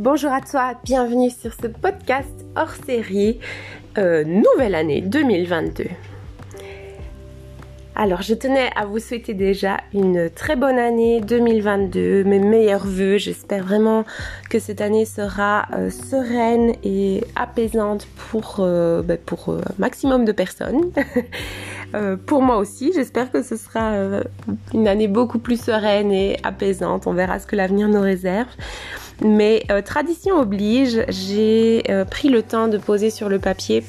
Bonjour à toi, bienvenue sur ce podcast hors série euh, Nouvelle année 2022. Alors je tenais à vous souhaiter déjà une très bonne année 2022, mes meilleurs voeux. J'espère vraiment que cette année sera euh, sereine et apaisante pour, euh, ben, pour un maximum de personnes. pour moi aussi, j'espère que ce sera une année beaucoup plus sereine et apaisante. On verra ce que l'avenir nous réserve. Mais euh, tradition oblige, j'ai euh, pris le temps de poser sur le papier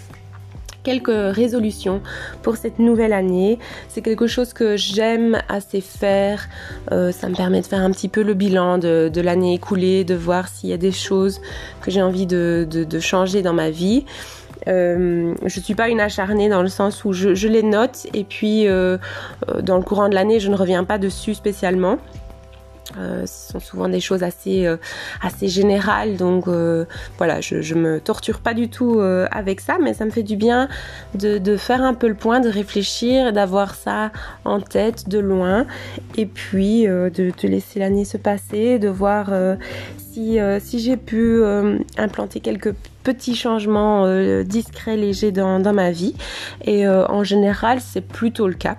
quelques résolutions pour cette nouvelle année. C'est quelque chose que j'aime assez faire. Euh, ça me permet de faire un petit peu le bilan de, l'année écoulée, de voir s'il y a des choses que j'ai envie de, changer dans ma vie. Je je suis pas une acharnée dans le sens où je les note et puis dans le courant de l'année je ne reviens pas dessus spécialement. Euh, ce sont souvent des choses assez, euh, assez générales, donc euh, voilà, je, je me torture pas du tout avec ça, mais ça me fait du bien de, de, faire un peu le point, de réfléchir, d'avoir ça en tête de loin, et puis de, te laisser l'année se passer, de voir si, si j'ai pu implanter quelques petits changements discrets, légers dans ma vie, et en général, c'est plutôt le cas.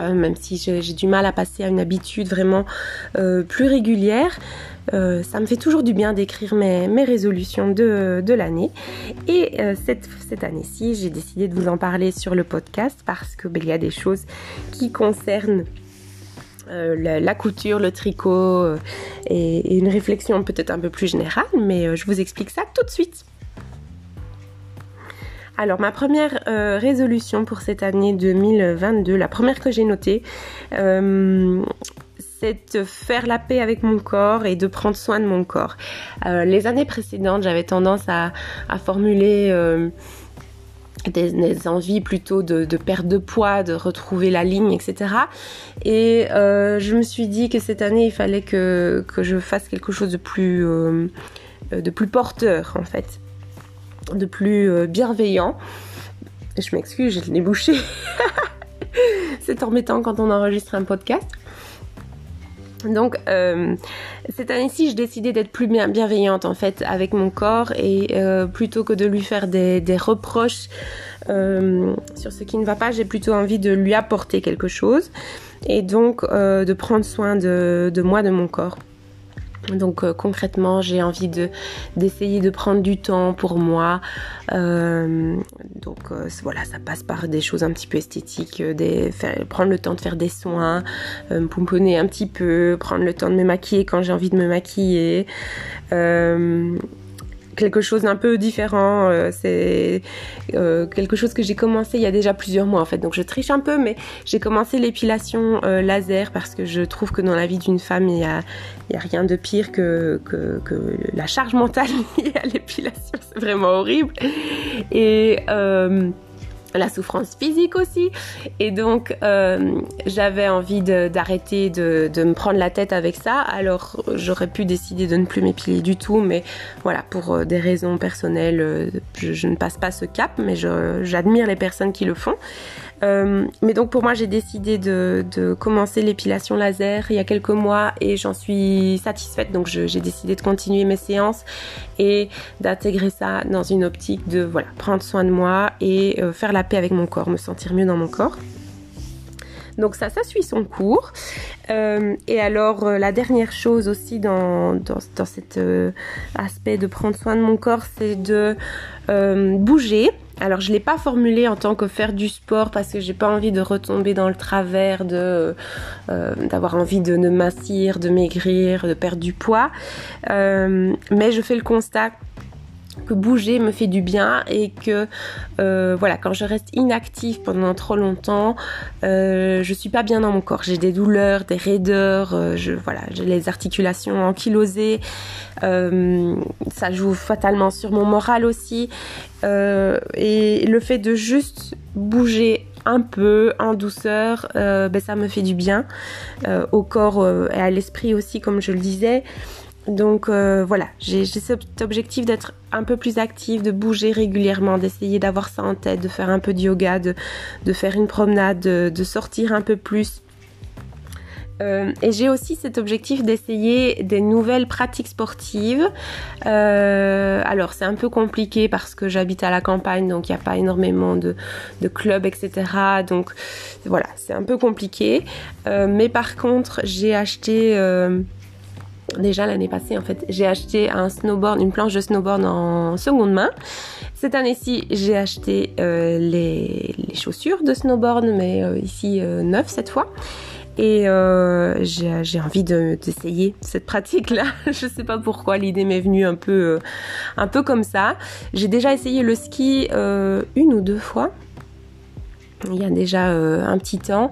Euh, même si j'ai du mal à passer à une habitude vraiment euh, plus régulière. Euh, ça me fait toujours du bien d'écrire mes, résolutions de, l'année. Et cette, cette année-ci, j'ai décidé de vous en parler sur le podcast parce qu'il ben, y a des choses qui concernent la, couture, le tricot et, une réflexion peut-être un peu plus générale, mais je vous explique ça tout de suite. Alors ma première euh, résolution pour cette année 2022, la première que j'ai notée, euh, c'est de faire la paix avec mon corps et de prendre soin de mon corps. Euh, les années précédentes, j'avais tendance à, formuler des, envies plutôt de, perte de poids, de retrouver la ligne, etc. Et je me suis dit que cette année, il fallait que, je fasse quelque chose de de plus porteur en fait de plus euh, bienveillant. Je m'excuse, le nez bouché. C'est embêtant quand on enregistre un podcast. Donc euh, cette année-ci, j'ai décidé d'être plus bienveillante en fait avec mon corps et euh, plutôt que de lui faire des, reproches sur ce qui ne va pas, j'ai plutôt envie de lui apporter quelque chose et donc de prendre soin de moi, de mon corps. Donc euh, concrètement, j'ai envie de d'essayer de prendre du temps pour moi. Euh, donc euh, voilà, ça passe par des choses un petit peu esthétiques, prendre le temps de faire des soins, me pomponner un petit peu, prendre le temps de me maquiller quand j'ai envie de me maquiller quelque chose d'un peu différent. Euh, c'est euh, quelque chose que j'ai commencé il y a déjà plusieurs mois en fait. Donc je triche un peu, mais j'ai commencé l'épilation euh, laser parce que je trouve que dans la vie d'une femme, il n'y a, y a rien de pire que, que, que la charge mentale liée à l'épilation. C'est vraiment horrible. Et la souffrance physique aussi. Et donc, euh, j'avais envie d'arrêter de, me prendre la tête avec ça. Alors, j'aurais pu décider de ne plus m'épiler du tout, mais voilà, pour euh, des raisons personnelles, euh, je, ne passe pas ce cap, mais j'admire les personnes qui le font. Euh, mais donc pour moi, j'ai décidé de, commencer l'épilation laser il y a quelques mois et j'en suis satisfaite. Donc j'ai décidé de continuer mes séances et d'intégrer ça dans une optique de voilà prendre soin de moi et euh, faire la paix avec mon corps, me sentir mieux dans mon corps. Donc ça, ça suit son cours. Euh, et alors la dernière chose aussi dans, dans, cet aspect de prendre soin de mon corps, c'est de bouger. Alors je l'ai pas formulé en tant que faire du sport parce que j'ai pas envie de retomber dans le travers de euh, d'avoir envie de, de m'assir, de maigrir, de perdre du poids. Euh, mais je fais le constat que bouger me fait du bien et que euh, voilà quand je reste inactive pendant trop longtemps euh, je suis pas bien dans mon corps j'ai des douleurs des raideurs euh, je voilà j'ai les articulations ankylosées euh, ça joue fatalement sur mon moral aussi et le fait de juste bouger un peu en douceur, ben ça me fait du bien au corps et à l'esprit aussi, comme je le disais. Donc euh, voilà, j'ai cet objectif d'être un peu plus active, de bouger régulièrement, d'essayer d'avoir ça en tête, de faire un peu de yoga, de, faire une promenade, de, sortir un peu plus. Euh, et j'ai aussi cet objectif d'essayer des nouvelles pratiques sportives. Euh, alors c'est un peu compliqué parce que j'habite à la campagne, donc il n'y a pas énormément de, clubs, etc. Donc voilà, c'est un peu compliqué. Mais par contre, j'ai acheté déjà l'année passée en fait, j'ai acheté un snowboard, une planche de snowboard en seconde main. Cette année-ci, j'ai acheté euh, les, chaussures de snowboard, mais euh, ici euh, neuf cette fois. Et j'ai envie d'essayer cette pratique-là. Je sais pas pourquoi, l'idée m'est venue un peu, comme ça. J'ai déjà essayé le ski une ou deux fois. Il y a déjà un petit temps.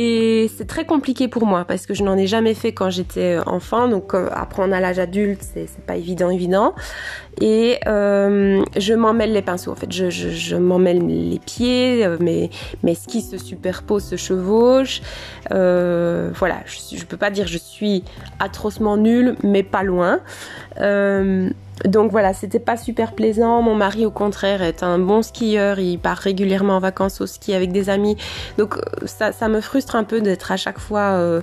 Et c'est très compliqué pour moi parce que je n'en ai jamais fait quand j'étais enfant. Donc apprendre à l'âge adulte, c'est pas évident, évident. Et euh, je m'emmêle les pinceaux. En fait, je, je, je m'emmêle les pieds, mes, mes skis se superposent, se chevauchent. Euh, voilà, je, je peux pas dire je suis atrocement nulle, mais pas loin. Euh, donc voilà, c'était pas super plaisant. Mon mari, au contraire, est un bon skieur. Il part régulièrement en vacances au ski avec des amis. Donc ça, me frustre un peu d'être à chaque fois euh,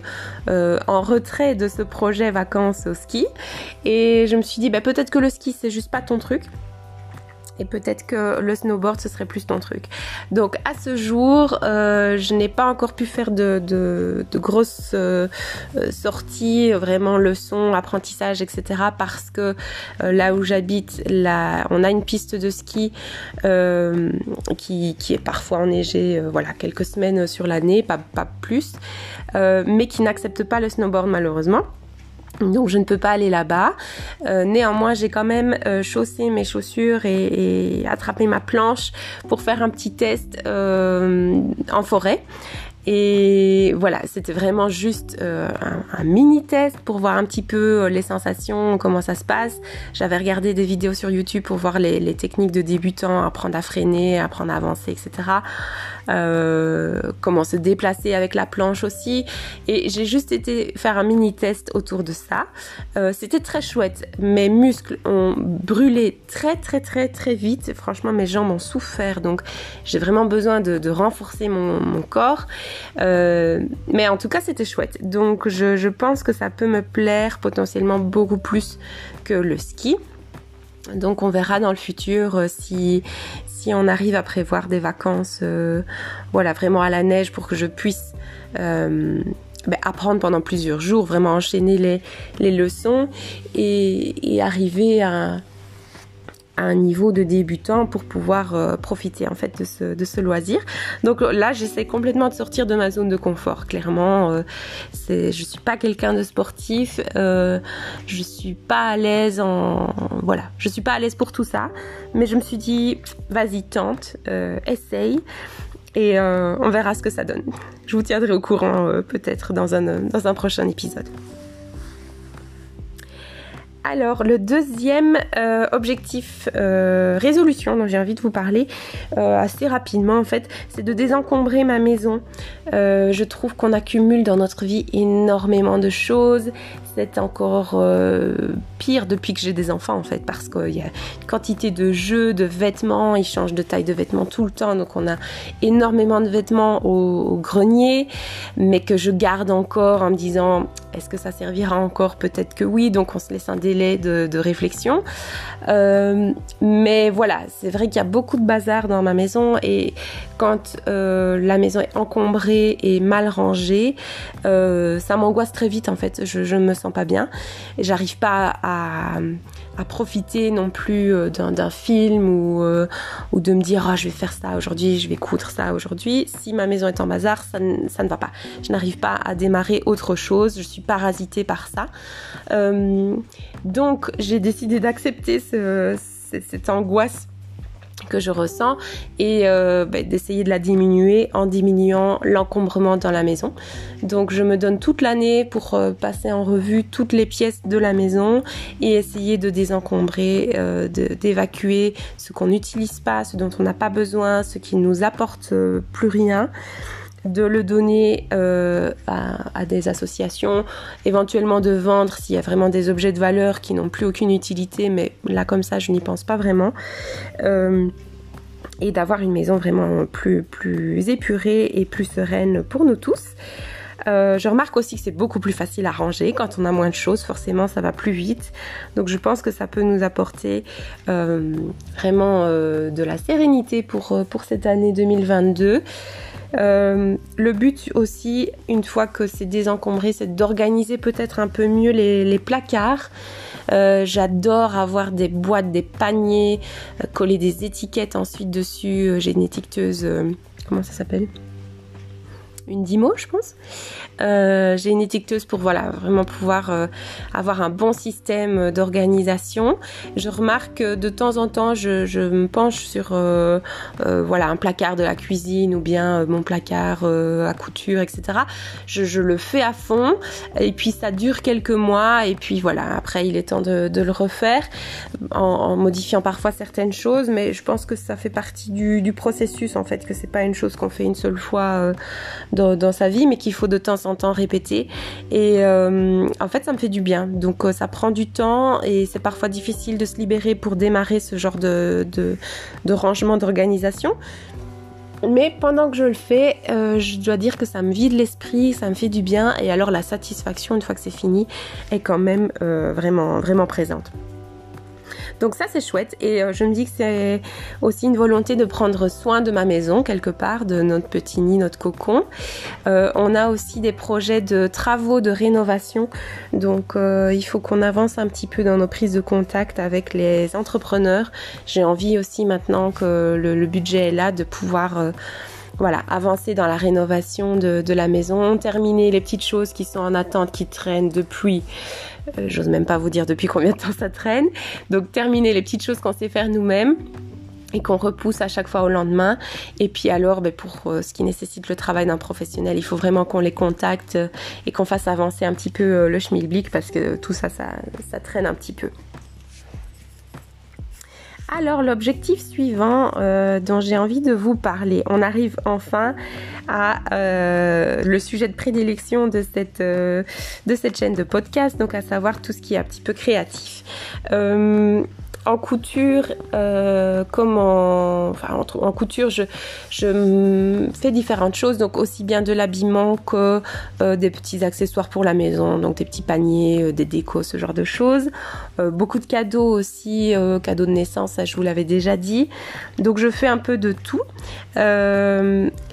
euh, en retrait de ce projet vacances au ski. Et je me suis dit, bah, peut-être que le ski, c'est juste pas ton truc et peut-être que le snowboard ce serait plus ton truc. Donc à ce jour, euh, je n'ai pas encore pu faire de, grosses euh, sorties, vraiment leçons, apprentissage, etc. Parce que euh, là où j'habite, on a une piste de ski euh, qui, est parfois enneigée, euh, voilà, quelques semaines sur l'année, pas plus, mais qui n'accepte pas le snowboard malheureusement. Donc je ne peux pas aller là-bas. Euh, néanmoins, j'ai quand même euh, chaussé mes chaussures et, attrapé ma planche pour faire un petit test euh, en forêt. Et voilà, c'était vraiment juste un, un, mini test pour voir un petit peu les sensations, comment ça se passe. J'avais regardé des vidéos sur YouTube pour voir les, les, techniques de débutants, apprendre à freiner, apprendre à avancer, etc. Euh, comment se déplacer avec la planche aussi. Et j'ai juste été faire un mini test autour de ça. Euh, c'était très chouette. Mes muscles ont brûlé très très très très vite. Franchement, mes jambes ont souffert. Donc j'ai vraiment besoin de, renforcer mon, corps. Euh, mais en tout cas, c'était chouette. Donc, je, pense que ça peut me plaire potentiellement beaucoup plus que le ski. Donc, on verra dans le futur euh, si, si on arrive à prévoir des vacances, euh, voilà, vraiment à la neige pour que je puisse euh, ben, apprendre pendant plusieurs jours, vraiment enchaîner les, les leçons et, et arriver à un niveau de débutant pour pouvoir euh, profiter en fait de ce, loisir. Donc là, j'essaie complètement de sortir de ma zone de confort. Clairement, euh, c'est, je suis pas quelqu'un de sportif, euh, je suis pas à l'aise en, voilà, je suis pas à l'aise pour tout ça. Mais je me suis dit, vas-y, tente, euh, essaye. Et on verra ce que ça donne. Je vous tiendrai au courant peut-être dans un prochain épisode. Alors, le deuxième euh, objectif euh, résolution dont j'ai envie de vous parler euh, assez rapidement, en fait, c'est de désencombrer ma maison. Je trouve qu'on accumule dans notre vie énormément de choses. C'est encore pire depuis que j'ai des enfants, en fait, parce qu'il y a une quantité de jeux, de vêtements. Ils changent de taille de vêtements tout le temps, donc on a énormément de vêtements au, au grenier, mais que je garde encore en me disant est-ce que ça servira encore? Peut-être que oui, donc on se laisse un délai de, réflexion. Euh, mais voilà, c'est vrai qu'il y a beaucoup de bazar dans ma maison et quand euh, la maison est encombrée et mal rangée, euh, ça m'angoisse très vite en fait. Je, ne me sens pas bien et j'arrive pas à, à, profiter non plus euh, d'un film ou, euh, ou de me dire oh, je vais faire ça aujourd'hui, je vais coudre ça aujourd'hui. Si ma maison est en bazar, ça, ne va pas. Je n'arrive pas à démarrer autre chose. Je suis parasitée par ça. Euh, donc j'ai décidé d'accepter ce, cette angoisse que je ressens et euh, bah, d'essayer de la diminuer en diminuant l'encombrement dans la maison. Donc je me donne toute l'année pour euh, passer en revue toutes les pièces de la maison et essayer de désencombrer, euh, d'évacuer ce qu'on n'utilise pas, ce dont on n'a pas besoin, ce qui nous apporte plus rien de le donner euh, à, des associations, éventuellement de vendre s'il y a vraiment des objets de valeur qui n'ont plus aucune utilité, mais là comme ça je n'y pense pas vraiment. Euh, et d'avoir une maison vraiment plus, épurée et plus sereine pour nous tous. Euh, je remarque aussi que c'est beaucoup plus facile à ranger quand on a moins de choses. Forcément, ça va plus vite. Donc, je pense que ça peut nous apporter vraiment de la sérénité pour, pour cette année 2022. Le but aussi, une fois que c'est désencombré, c'est d'organiser peut-être un peu mieux les, placards. J'adore avoir des boîtes, des paniers, coller des étiquettes ensuite dessus. J'ai une étiqueteuse, comment ça s'appelle? Une Dimo, je pense. Euh, j'ai une étiqueteuse pour voilà vraiment pouvoir euh, avoir un bon système d'organisation. Je remarque que de temps en temps, je, me penche sur euh, voilà un placard de la cuisine ou bien mon placard à couture, etc. Je, le fais à fond et puis ça dure quelques mois et puis voilà après il est temps de, le refaire en, en, modifiant parfois certaines choses, mais je pense que ça fait partie du, du processus en fait que c'est pas une chose qu'on fait une seule fois dans, sa vie, mais qu'il faut de temps en temps répéter. Et euh, en fait, ça me fait du bien. Donc, euh, ça prend du temps et c'est parfois difficile de se libérer pour démarrer ce genre de, de, rangement, d'organisation. Mais pendant que je le fais, euh, je dois dire que ça me vide l'esprit, ça me fait du bien. Et alors, la satisfaction, une fois que c'est fini, est quand même vraiment, vraiment présente. Donc ça c'est chouette et euh, je me dis que c'est aussi une volonté de prendre soin de ma maison quelque part, de notre petit nid, notre cocon. Euh, on a aussi des projets de travaux de rénovation, donc euh, il faut qu'on avance un petit peu dans nos prises de contact avec les entrepreneurs. J'ai envie aussi maintenant que le, budget est là de pouvoir voilà, avancer dans la rénovation de, de, la maison, terminer les petites choses qui sont en attente, qui traînent depuis euh, j'ose même pas vous dire depuis combien de temps ça traîne. Donc terminer les petites choses qu'on sait faire nous-mêmes et qu'on repousse à chaque fois au lendemain. Et puis alors, ben, pour euh, ce qui nécessite le travail d'un professionnel, il faut vraiment qu'on les contacte euh, et qu'on fasse avancer un petit peu le schmilblick parce que tout ça, ça, traîne un petit peu. Alors l'objectif suivant dont j'ai envie de vous parler, on arrive enfin à euh, le sujet de prédilection de cette, euh, de cette chaîne de podcast, donc à savoir tout ce qui est un petit peu créatif en couture, euh, comme en, enfin, en, couture, je, je fais différentes choses, donc aussi bien de l'habillement que euh, des petits accessoires pour la maison, donc des petits paniers, euh, des décos, ce genre de choses. Beaucoup de cadeaux aussi, cadeaux de naissance, ça je vous l'avais déjà dit. Donc je fais un peu de tout.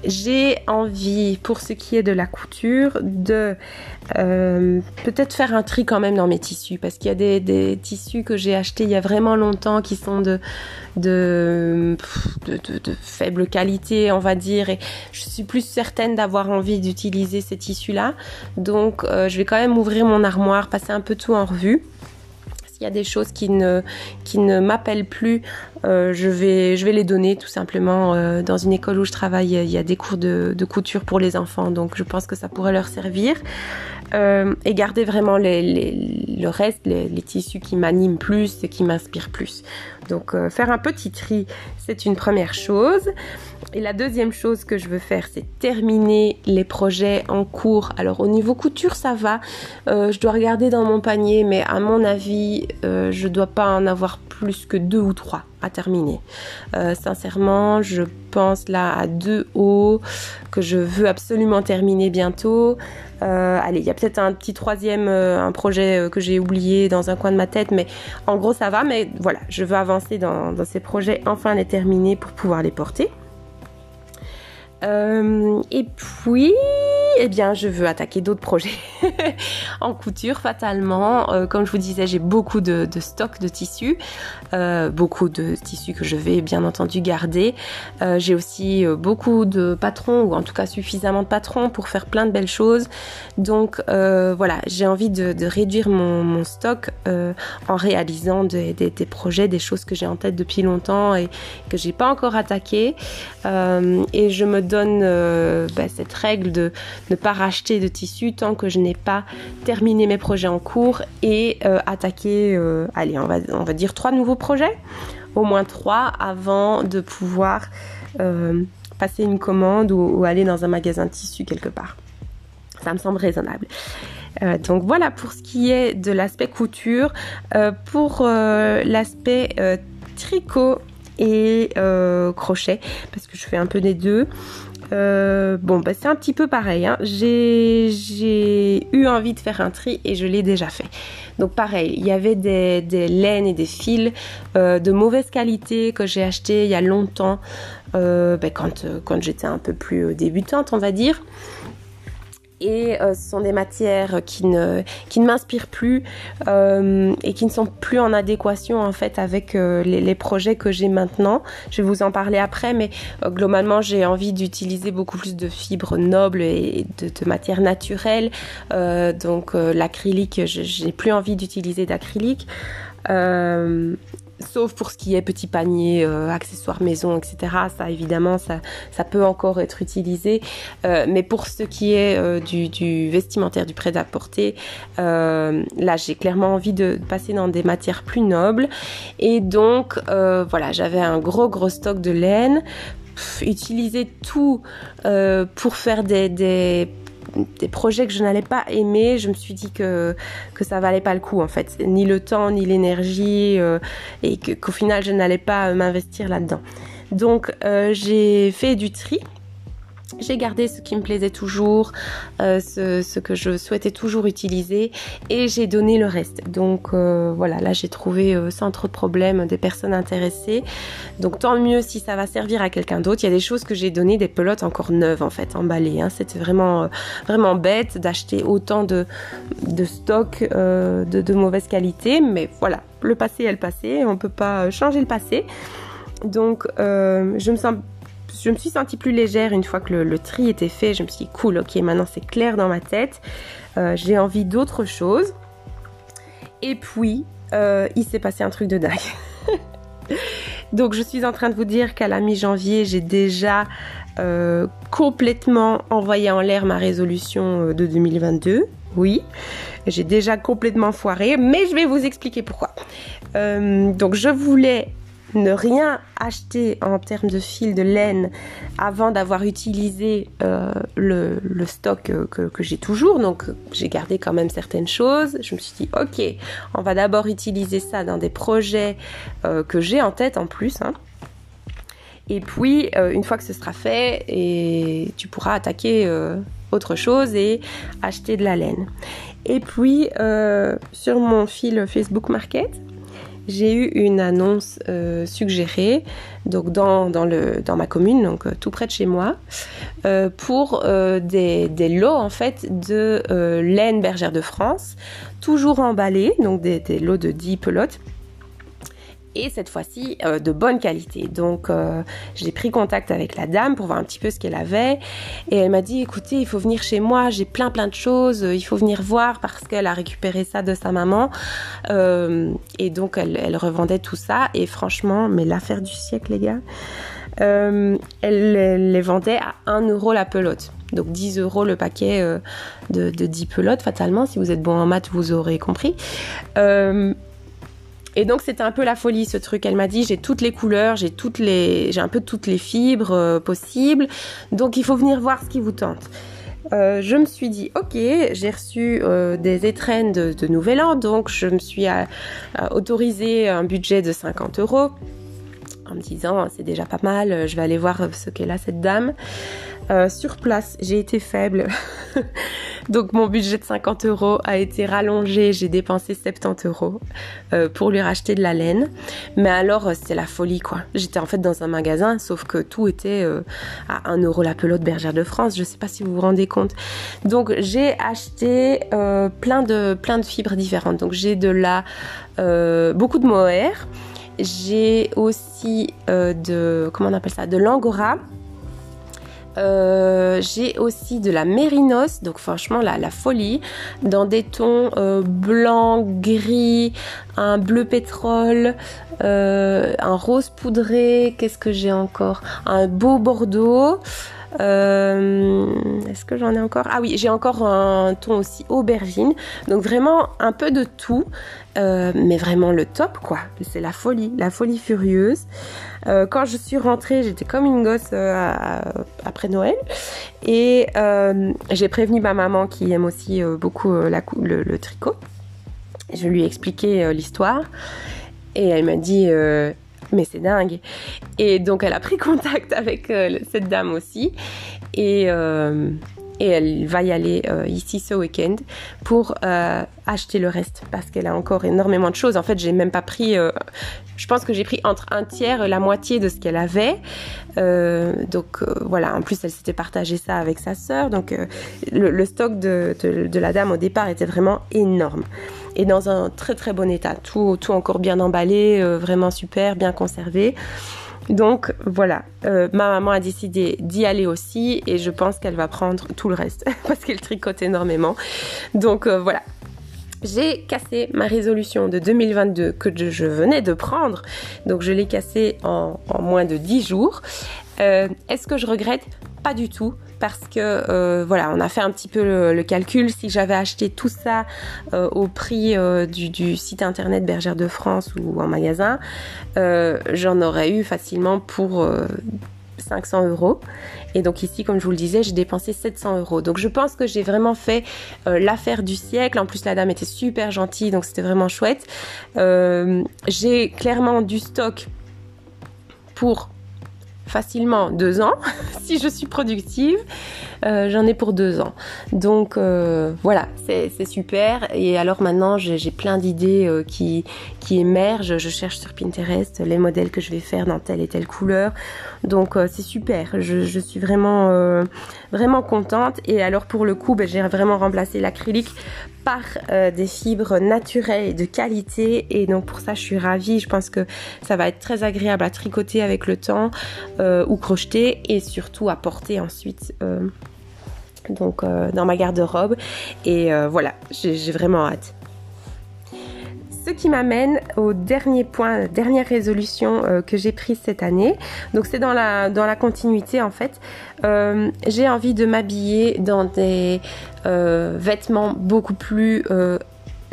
J'ai envie, pour ce qui est de la couture, de peut-être faire un tri quand même dans mes tissus, parce qu'il y a des, des tissus que j'ai achetés il y a vraiment longtemps qui sont de, de, faible qualité, on va dire, et je suis plus certaine d'avoir envie d'utiliser ces tissus-là. Donc, euh, je vais quand même ouvrir mon armoire, passer un peu tout en revue. S'il y a des choses qui ne, m'appellent plus, euh, je, vais, je vais les donner tout simplement. Euh, dans une école où je travaille, il y a des cours de couture pour les enfants, donc je pense que ça pourrait leur servir. Euh, et garder vraiment le reste, les, tissus qui m'animent plus et qui m'inspirent plus. Donc euh, faire un petit tri, c'est une première chose. Et la deuxième chose que je veux faire, c'est terminer les projets en cours. Alors au niveau couture, ça va. Euh, je dois regarder dans mon panier, mais à mon avis, je dois pas en avoir plus que deux ou trois à terminer. sincèrement, je pense là à deux hauts que je veux absolument terminer bientôt. Euh, allez, il y a peut-être un petit troisième, euh, un projet euh, que j'ai oublié dans un coin de ma tête, mais en gros ça va. Mais voilà, je veux avancer dans ces projets, enfin les terminer pour pouvoir les porter. Et puis, eh bien, je veux attaquer d'autres projets en couture, fatalement. Euh, comme je vous disais, j'ai beaucoup de, de stock de tissus, euh, beaucoup de tissus que je vais bien entendu garder. Euh, j'ai aussi beaucoup de patrons, ou en tout cas suffisamment de patrons pour faire plein de belles choses. Donc voilà, j'ai envie de, réduire mon, stock en réalisant des, projets, des choses que j'ai en tête depuis longtemps et que j'ai pas encore attaqué. et je me donne bah, cette règle de ne pas racheter de tissu tant que je n'ai pas terminé mes projets en cours et euh, attaqué, euh, allez, on va, on va dire trois nouveaux projets, au moins trois, avant de pouvoir euh, passer une commande ou, aller dans un magasin de tissu quelque part. Ça me semble raisonnable. donc voilà pour ce qui est de l'aspect couture. pour l'aspect tricot et crochet, parce que je fais un peu des deux. Euh, bon, bah, c'est un petit peu pareil. Hein. J'ai eu envie de faire un tri et je l'ai déjà fait. Donc pareil, il y avait des, laines et des fils euh, de mauvaise qualité que j'ai acheté il y a longtemps, euh, bah, quand, quand j'étais un peu plus débutante, on va dire et euh, ce sont des matières qui ne, qui ne m'inspirent plus euh, et qui ne sont plus en adéquation en fait avec euh, les, projets que j'ai maintenant. Je vais vous en parler après, mais globalement j'ai envie d'utiliser beaucoup plus de fibres nobles et de, de matières naturelles. donc l'acrylique, je n'ai plus envie d'utiliser d'acrylique sauf pour ce qui est petit panier, euh, accessoires maison, etc. Ça, évidemment, ça, ça peut encore être utilisé. Euh, mais pour ce qui est euh, du, du, vestimentaire, du prêt-à-porter, là, j'ai clairement envie de passer dans des matières plus nobles. Et donc, voilà, j'avais un gros, gros stock de laine. utiliser tout pour faire des des projets que je n'allais pas aimer, je me suis dit que, que ça valait pas le coup en fait, ni le temps, ni l'énergie, euh, et qu'au final je n'allais pas m'investir là-dedans. Donc euh, j'ai fait du tri j'ai gardé ce qui me plaisait toujours, euh, ce, que je souhaitais toujours utiliser et j'ai donné le reste. Donc euh, voilà, là j'ai trouvé euh, sans trop de problèmes des personnes intéressées. Donc tant mieux si ça va servir à quelqu'un d'autre. Il y a des choses que j'ai donné, des pelotes encore neuves en fait, emballées. Hein. C'était vraiment vraiment bête d'acheter autant de, de stock de, mauvaise qualité, mais voilà, le passé est le passé, on peut pas changer le passé. Donc je me sens je me suis sentie plus légère une fois que le, tri était fait. Je me suis dit, cool, ok, maintenant c'est clair dans ma tête. Euh, j'ai envie d'autre chose. Et puis, euh, il s'est passé un truc de dingue. Donc, je suis en train de vous dire qu'à la mi-janvier, j'ai déjà euh, complètement envoyé en l'air ma résolution de 2022. Oui, j'ai déjà complètement foiré, mais je vais vous expliquer pourquoi. donc, je voulais ne rien acheter en termes de fil de laine avant d'avoir utilisé euh, le, stock que, j'ai toujours. Donc j'ai gardé quand même certaines choses. Je me suis dit, ok, on va d'abord utiliser ça dans des projets euh, que j'ai en tête en plus. Hein. Et puis, euh, une fois que ce sera fait, et tu pourras attaquer autre chose et acheter de la laine. Et puis, sur mon fil Facebook Market, j'ai eu une annonce euh, suggérée donc dans, ma commune, donc euh, tout près de chez moi, euh, pour des, des, lots en fait de laine bergère de France, toujours emballés, donc des, des lots de 10 pelotes et cette fois-ci euh, de bonne qualité. Donc euh, j'ai pris contact avec la dame pour voir un petit peu ce qu'elle avait et elle m'a dit écoutez il faut venir chez moi, j'ai plein plein de choses, euh, il faut venir voir parce qu'elle a récupéré ça de sa maman et donc elle, revendait tout ça et franchement mais l'affaire du siècle les gars. elle, les vendait à 1 euro la pelote. Donc 10 euros le paquet de, de, 10 pelotes, fatalement. Si vous êtes bon en maths, vous aurez compris. Et donc c'était un peu la folie ce truc. Elle m'a dit j'ai toutes les couleurs, j'ai toutes les, j'ai un peu toutes les fibres euh, possibles. Donc il faut venir voir ce qui vous tente. Euh, je me suis dit ok, j'ai reçu euh, des étrennes de, de, Nouvel An, donc je me suis autorisé un budget de 50 euros en me disant c'est déjà pas mal, je vais aller voir ce qu'est là cette dame. Euh, sur place, j'ai été faible. Donc mon budget de 50 euros a été rallongé. J'ai dépensé 70 euros euh, pour lui racheter de la laine. Mais alors, euh, c'était la folie, quoi. J'étais en fait dans un magasin, sauf que tout était à 1 euro la pelote bergère de France. Je sais pas si vous vous rendez compte. Donc j'ai acheté plein de plein de fibres différentes. Donc j'ai de la beaucoup de mohair. J'ai aussi de comment on appelle ça de l'angora euh, j'ai aussi de la mérinos, donc franchement la, folie, dans des tons euh, blanc, gris, un bleu pétrole, euh, un rose poudré, qu'est-ce que j'ai encore? Un beau bordeaux. Est-ce que j'en ai encore? Ah oui, j'ai encore un ton aussi aubergine. Donc vraiment un peu de tout, mais vraiment le top quoi. C'est la folie, la folie furieuse. Euh, quand je suis rentrée, j'étais comme une gosse euh, après Noël. Et euh, j'ai prévenu ma maman qui aime aussi beaucoup le, tricot. Je lui ai expliqué l'histoire. Et elle m'a dit mais c'est dingue. Et donc elle a pris contact avec cette dame aussi. Et, et elle va y aller euh, ici ce week-end pour euh, acheter le reste parce qu'elle a encore énormément de choses. En fait, j'ai même pas pris. Euh, je pense que j'ai pris entre un tiers, la moitié de ce qu'elle avait. donc voilà. En plus, elle s'était partagé ça avec sa sœur. Donc le, stock de, de, la dame au départ était vraiment énorme et dans un très très bon état. Tout, tout encore bien emballé, vraiment super, bien conservé. Donc voilà, euh, ma maman a décidé d'y aller aussi et je pense qu'elle va prendre tout le reste parce qu'elle tricote énormément. Donc euh, voilà. J'ai cassé ma résolution de 2022 que je venais de prendre. Donc je l'ai cassée en, moins de 10 jours. Euh, est-ce que je regrette? Pas du tout parce que euh, voilà, on a fait un petit peu le, calcul. Si j'avais acheté tout ça euh, au prix euh, du, site internet Bergère de France ou en magasin, j'en aurais eu facilement pour 500 euros. Et donc ici, comme je vous le disais, j'ai dépensé 700 euros. Donc je pense que j'ai vraiment fait l'affaire du siècle. En plus, la dame était super gentille, donc c'était vraiment chouette. j'ai clairement du stock pour facilement deux ans si je suis productive. Euh, j'en ai pour deux ans. Donc euh, voilà, c'est super. Et alors maintenant, j'ai plein d'idées euh, qui, émergent. Je cherche sur Pinterest les modèles que je vais faire dans telle et telle couleur. Donc c'est super. Je, je, suis vraiment, vraiment contente. Et alors pour le coup, ben, j'ai vraiment remplacé l'acrylique par des fibres naturelles et de qualité et donc pour ça je suis ravie je pense que ça va être très agréable à tricoter avec le temps ou crocheter et surtout à porter ensuite donc euh, dans ma garde-robe. Et euh, voilà, j'ai vraiment hâte. Ce qui m'amène au dernier point, dernière résolution euh, que j'ai prise cette année. Donc c'est dans la, dans la continuité en fait. j'ai envie de m'habiller dans des vêtements beaucoup plus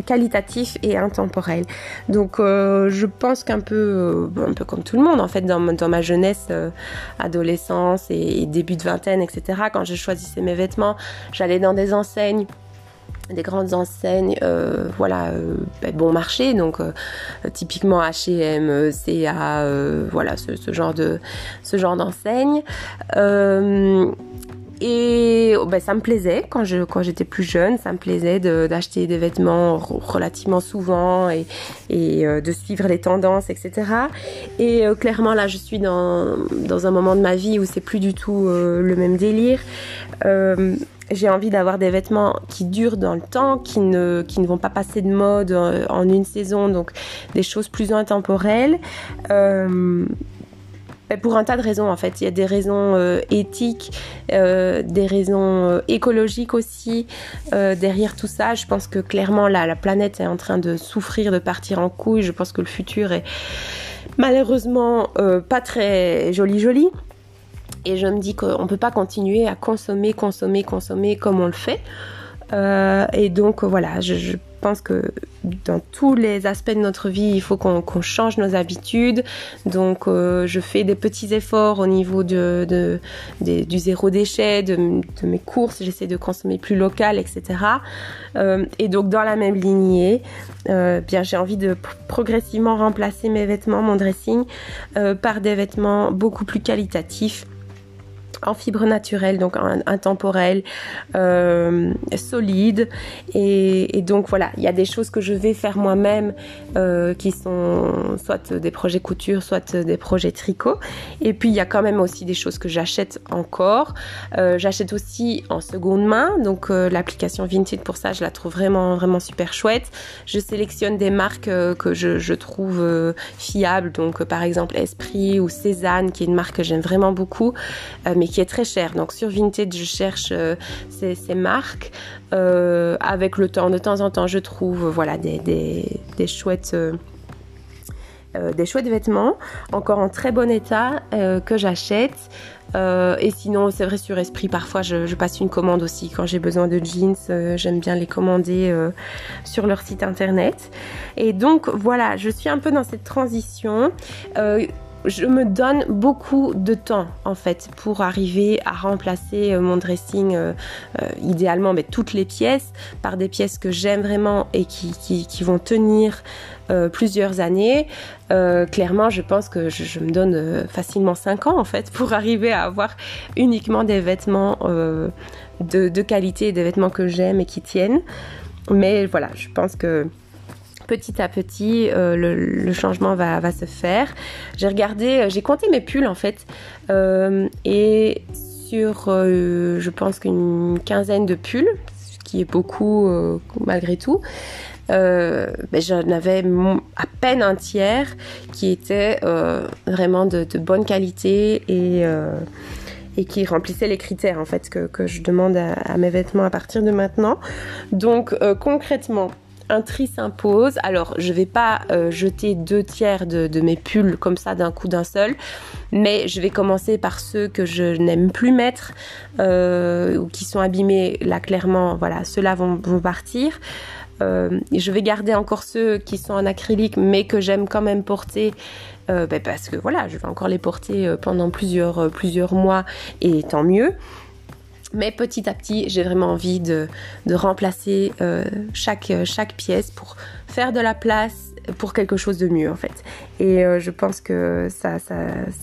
qualitatif et intemporel. Donc euh, je pense qu'un peu, euh, comme tout le monde en fait dans, ma jeunesse, euh, adolescence et, début de vingtaine, etc. Quand je choisissais mes vêtements, j'allais dans des enseignes des grandes enseignes voilà ben, bon marché donc typiquement H&M CA voilà ce, ce, genre de ce genre d'enseigne et oh, ben, ça me plaisait quand je quand j'étais plus jeune, ça me plaisait d'acheter des vêtements relativement souvent et, et euh, de suivre les tendances, etc. Et euh, clairement là, je suis dans dans un moment de ma vie où c'est plus du tout euh, le même délire. j'ai envie d'avoir des vêtements qui durent dans le temps, qui ne, qui ne vont pas passer de mode en une saison, donc des choses plus intemporelles. Ben, pour un tas de raisons en fait. Il y a des raisons euh, éthiques, euh, des raisons euh, écologiques aussi derrière tout ça. Je pense que clairement la planète est en train de souffrir, de partir en couille. Je pense que le futur est malheureusement pas très joli joli. Et je me dis qu'on ne peut pas continuer à consommer, consommer, consommer comme on le fait. et donc voilà, je pense que dans tous les aspects de notre vie, il faut qu'on change nos habitudes. Donc, euh, je fais des petits efforts au niveau du zéro déchet, de, mes courses. J'essaie de consommer plus local, etc. Euh, et donc, dans la même lignée, euh, bien, j'ai envie de progressivement remplacer mes vêtements, mon dressing, par des vêtements beaucoup plus qualitatifs en fibre naturelle, donc intemporelle, euh, solide. Et, donc voilà, il y a des choses que je vais faire moi-même euh, qui sont soit des projets couture, soit des projets tricot. Et puis il y a quand même aussi des choses que j'achète encore. Euh, j'achète aussi en seconde main, donc l'application Vinted pour ça, je la trouve vraiment vraiment super chouette. Je sélectionne des marques que je, je trouve fiables, donc par exemple Esprit ou Cézanne, qui est une marque que j'aime vraiment beaucoup, mais qui est très cher. Donc sur Vinted, je cherche euh, ces, marques. Euh, avec le temps, de temps en temps, je trouve voilà des, des, chouettes. Euh, des chouettes vêtements, encore en très bon état, que j'achète. et sinon, c'est vrai sur Esprit, parfois je, passe une commande aussi quand j'ai besoin de jeans. J'aime bien les commander sur leur site internet. Et donc voilà, je suis un peu dans cette transition je me donne beaucoup de temps en fait pour arriver à remplacer mon dressing idéalement mais toutes les pièces par des pièces que j'aime vraiment et qui, vont tenir plusieurs années. clairement, je pense que je, me donne facilement 5 ans en fait pour arriver à avoir uniquement des vêtements de, qualité, des vêtements que j'aime et qui tiennent. Mais voilà, je pense que petit à petit, euh, le, changement va, se faire. J'ai regardé, euh, j'ai compté mes pulls en fait, euh, et sur, je pense qu'une quinzaine de pulls, ce qui est beaucoup malgré tout. Ben, j'en avais à peine un tiers qui était vraiment de, bonne qualité et, et qui remplissait les critères en fait que, je demande à, mes vêtements à partir de maintenant. Donc concrètement, un tri s'impose. Alors, je vais pas euh, jeter deux tiers de, mes pulls comme ça d'un coup d'un seul, mais je vais commencer par ceux que je n'aime plus mettre euh, ou qui sont abîmés. Là, clairement, voilà, ceux-là vont, partir. Euh, je vais garder encore ceux qui sont en acrylique, mais que j'aime quand même porter. Ben, parce que voilà, je vais encore les porter pendant plusieurs, plusieurs mois et tant mieux. Mais petit à petit, j'ai vraiment envie de, remplacer euh, chaque, chaque pièce pour faire de la place pour quelque chose de mieux en fait. Et euh, je pense que ça,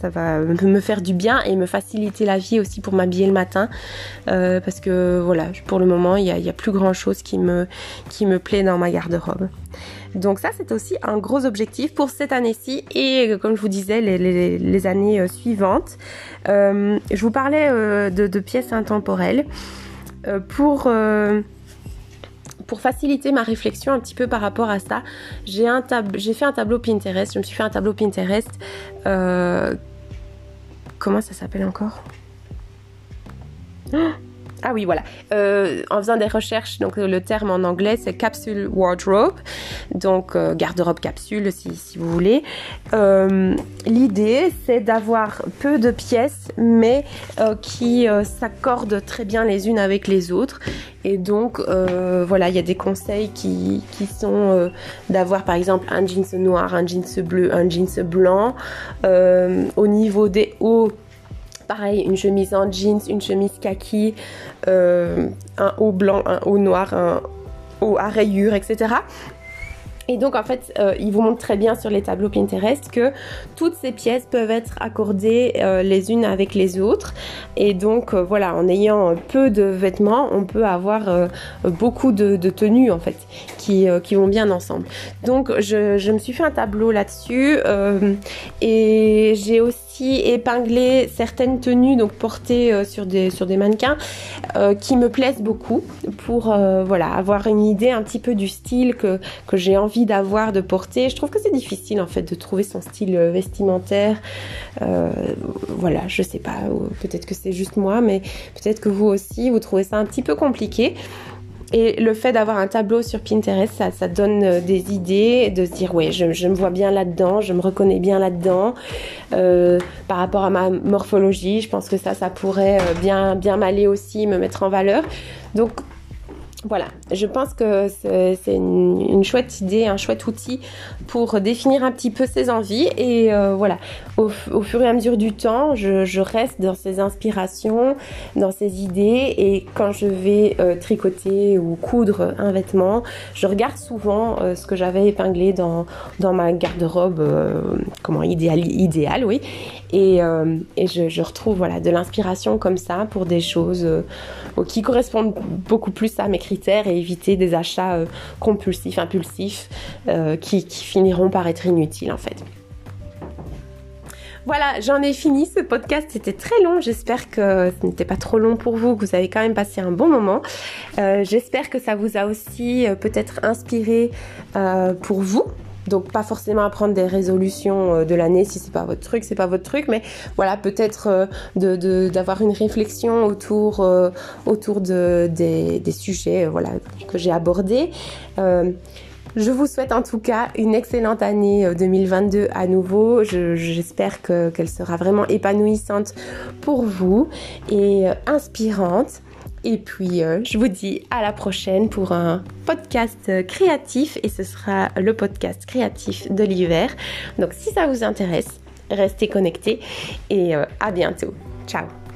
va me faire du bien et me faciliter la vie aussi pour m'habiller le matin. Euh, parce que voilà, pour le moment, il n'y a, plus grand chose qui me plaît dans ma garde-robe. Donc ça, c'est aussi un gros objectif pour cette année-ci et comme je vous disais, les, années euh, suivantes. Euh, je vous parlais euh, de, pièces intemporelles. pour pour faciliter ma réflexion un petit peu par rapport à ça, j'ai fait un tableau Pinterest. Je me suis fait un tableau Pinterest. comment ça s'appelle encore? Oh ah oui, voilà. Euh, en faisant des recherches, donc le terme en anglais c'est capsule wardrobe, donc euh, garde-robe capsule si, vous voulez. Euh, l'idée c'est d'avoir peu de pièces mais qui s'accordent très bien les unes avec les autres. Et donc voilà, il y a des conseils qui, qui sont d'avoir par exemple un jeans noir, un jeans bleu, un jeans blanc. au niveau des hauts, pareil, une chemise en jeans, une chemise kaki, euh, un haut blanc, un haut noir, un haut à rayures, etc. Et donc en fait, euh, il vous montre très bien sur les tableaux Pinterest que toutes ces pièces peuvent être accordées euh, les unes avec les autres. Et donc voilà, en ayant peu de vêtements, on peut avoir beaucoup de, tenues en fait qui, vont bien ensemble. Donc je me suis fait un tableau là-dessus et j'ai aussi épingler certaines tenues donc portées euh, sur des sur des mannequins euh, qui me plaisent beaucoup pour euh, voilà avoir une idée un petit peu du style que que j'ai envie d'avoir de porter. Je trouve que c'est difficile en fait de trouver son style vestimentaire. voilà, je sais pas, peut-être que c'est juste moi, mais peut-être que vous aussi vous trouvez ça un petit peu compliqué. Et le fait d'avoir un tableau sur Pinterest, ça, ça donne euh, des idées, de se dire ouais, je, je me vois bien là-dedans, je me reconnais bien là-dedans. Euh, par rapport à ma morphologie, je pense que ça, ça pourrait euh, bien, bien m'aller aussi, me mettre en valeur. Donc voilà, je pense que c'est une, chouette idée, un chouette outil pour définir un petit peu ses envies. Et euh, voilà, au, fur et à mesure du temps, je, reste dans ces inspirations, dans ces idées. Et quand je vais euh, tricoter ou coudre un vêtement, je regarde souvent euh, ce que j'avais épinglé dans, ma garde-robe, comment idéal, idéal, oui. Et, et je, retrouve voilà de l'inspiration comme ça pour des choses qui correspondent beaucoup plus à mes critères et éviter des achats euh, compulsifs, impulsifs, euh, qui, finiront par être inutiles en fait. Voilà, j'en ai fini. Ce podcast était très long. J'espère que ce n'était pas trop long pour vous, que vous avez quand même passé un bon moment. Euh, j'espère que ça vous a aussi peut-être inspiré pour vous donc pas forcément à prendre des résolutions euh, de l'année si c'est pas votre truc, c'est pas votre truc, mais voilà peut-être euh, d'avoir une réflexion autour euh, autour de, des, sujets voilà que j'ai abordés. je vous souhaite en tout cas une excellente année 2022 à nouveau. J'espère qu'elle sera vraiment épanouissante pour vous et inspirante. Et puis, euh, je vous dis à la prochaine pour un podcast créatif et ce sera le podcast créatif de l'hiver. Donc, si ça vous intéresse, restez connectés et à bientôt. Ciao